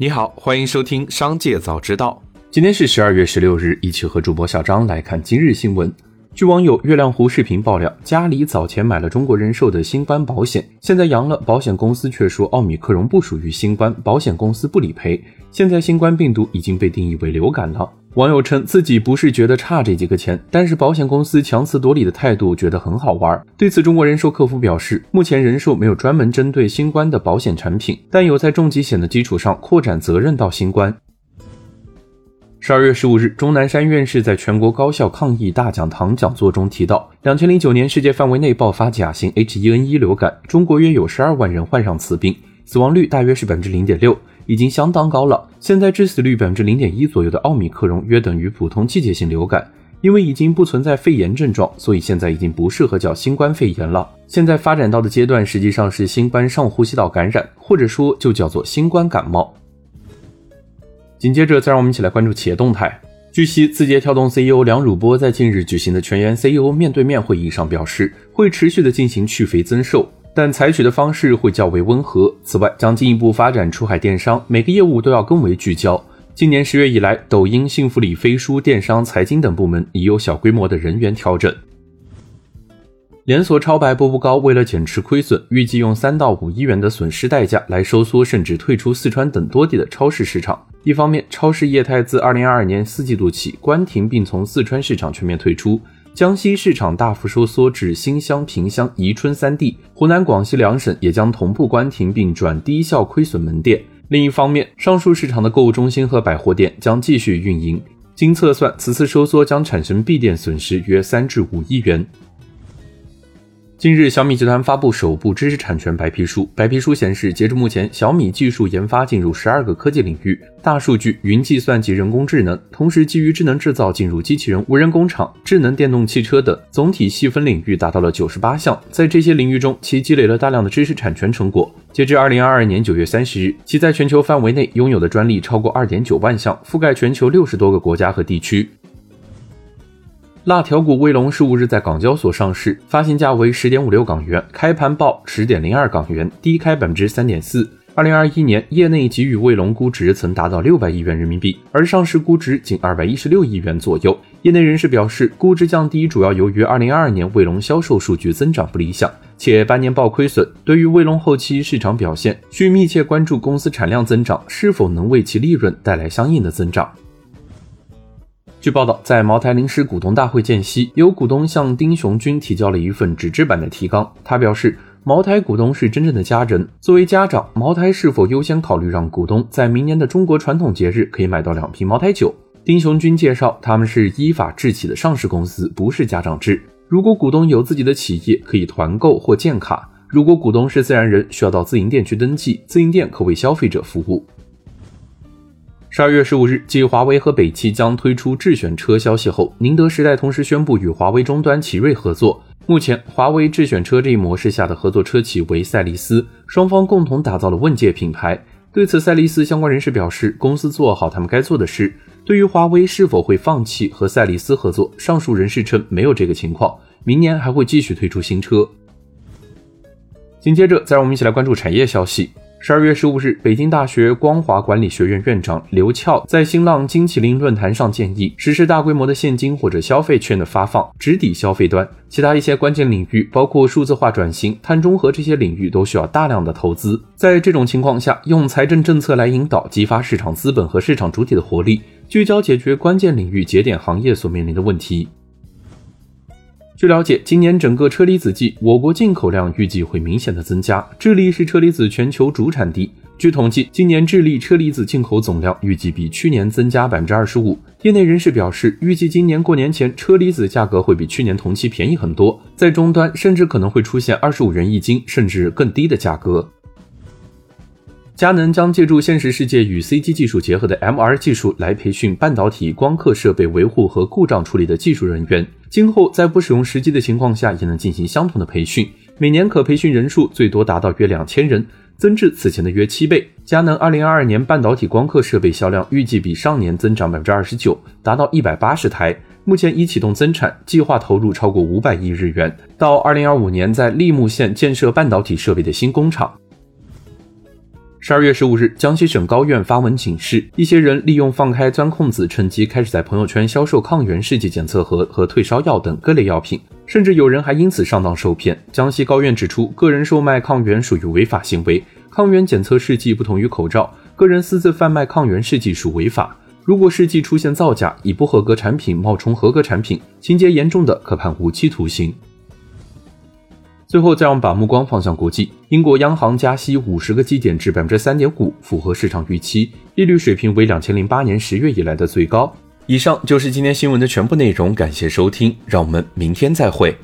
你好，欢迎收听《商界早知道》。今天是十二月十六日，一起和主播小张来看今日新闻。据网友月亮湖视频爆料，家里早前买了中国人寿的新冠保险，现在阳了，保险公司却说奥密克戎不属于新冠，保险公司不理赔。现在新冠病毒已经被定义为流感了。网友称自己不是觉得差这几个钱，但是保险公司强词夺理的态度觉得很好玩。对此，中国人寿客服表示，目前人寿没有专门针对新冠的保险产品，但有在重疾险的基础上扩展责任到新冠。十二月十五日，钟南山院士在全国高校抗疫大讲堂讲座中提到，两千零九年世界范围内爆发甲型 H1N1 流感，中国约有十二万人患上此病，死亡率大约是百分之零点六。已经相当高了。现在致死率百分之零点一左右的奥密克戎约等于普通季节性流感，因为已经不存在肺炎症状，所以现在已经不适合叫新冠肺炎了。现在发展到的阶段实际上是新冠上呼吸道感染，或者说就叫做新冠感冒。紧接着，再让我们一起来关注企业动态。据悉，字节跳动 CEO 梁汝波在近日举行的全员 CEO 面对面会议上表示，会持续的进行去肥增瘦。但采取的方式会较为温和。此外，将进一步发展出海电商，每个业务都要更为聚焦。今年十月以来，抖音、幸福里、飞书、电商、财经等部门已有小规模的人员调整。连锁超白步步高为了减持亏损，预计用三到五亿元的损失代价来收缩甚至退出四川等多地的超市市场。一方面，超市业态自二零二二年四季度起关停，并从四川市场全面退出。江西市场大幅收缩至新乡、萍乡、宜春三地，湖南、广西两省也将同步关停并转低效亏损门店。另一方面，上述市场的购物中心和百货店将继续运营。经测算，此次收缩将产生闭店损失约三至五亿元。近日，小米集团发布首部知识产权白皮书。白皮书显示，截至目前，小米技术研发进入十二个科技领域，大数据、云计算及人工智能，同时基于智能制造进入机器人、无人工厂、智能电动汽车等，总体细分领域达到了九十八项。在这些领域中，其积累了大量的知识产权成果。截至二零二二年九月三十日，其在全球范围内拥有的专利超过二点九万项，覆盖全球六十多个国家和地区。辣条股卫龙十五日在港交所上市，发行价为十点五六港元，开盘报十点零二港元，低开百分之三点四。二零二一年，业内给予卫龙估值曾达到六百亿元人民币，而上市估值仅二百一十六亿元左右。业内人士表示，估值降低主要由于二零二二年卫龙销售数据增长不理想，且半年报亏损。对于卫龙后期市场表现，需密切关注公司产量增长是否能为其利润带来相应的增长。据报道，在茅台临时股东大会间隙，有股东向丁雄军提交了一份纸质版的提纲。他表示，茅台股东是真正的家人。作为家长，茅台是否优先考虑让股东在明年的中国传统节日可以买到两瓶茅台酒？丁雄军介绍，他们是依法制起的上市公司，不是家长制。如果股东有自己的企业，可以团购或建卡；如果股东是自然人，需要到自营店去登记，自营店可为消费者服务。十二月十五日，继华为和北汽将推出智选车消息后，宁德时代同时宣布与华为终端奇瑞合作。目前，华为智选车这一模式下的合作车企为赛力斯，双方共同打造了问界品牌。对此，赛力斯相关人士表示，公司做好他们该做的事。对于华为是否会放弃和赛力斯合作，上述人士称没有这个情况，明年还会继续推出新车。紧接着，再让我们一起来关注产业消息。十二月十五日，北京大学光华管理学院院长刘翘在新浪金麒麟论坛上建议实施大规模的现金或者消费券的发放，直抵消费端。其他一些关键领域，包括数字化转型、碳中和这些领域，都需要大量的投资。在这种情况下，用财政政策来引导、激发市场资本和市场主体的活力，聚焦解决关键领域节点行业所面临的问题。据了解，今年整个车厘子季，我国进口量预计会明显的增加。智利是车厘子全球主产地。据统计，今年智利车厘子进口总量预计比去年增加百分之二十五。业内人士表示，预计今年过年前车厘子价格会比去年同期便宜很多，在终端甚至可能会出现二十五元一斤甚至更低的价格。佳能将借助现实世界与 CG 技术结合的 MR 技术来培训半导体光刻设备维护和故障处理的技术人员，今后在不使用实际的情况下也能进行相同的培训，每年可培训人数最多达到约两千人，增至此前的约七倍。佳能二零二二年半导体光刻设备销量预计比上年增长百分之二十九，达到一百八十台，目前已启动增产，计划投入超过五百亿日元，到二零二五年在利木县建设半导体设备的新工厂。十二月十五日，江西省高院发文警示，一些人利用放开钻空子，趁机开始在朋友圈销售抗原试剂检测盒和退烧药等各类药品，甚至有人还因此上当受骗。江西高院指出，个人售卖抗原属于违法行为，抗原检测试剂不同于口罩，个人私自贩卖抗原试剂属违法。如果试剂出现造假，以不合格产品冒充合格产品，情节严重的可判无期徒刑。最后，再让我们把目光放向国际。英国央行加息五十个基点至百分之三点五，符合市场预期，利率水平为两千零八年十月以来的最高。以上就是今天新闻的全部内容，感谢收听，让我们明天再会。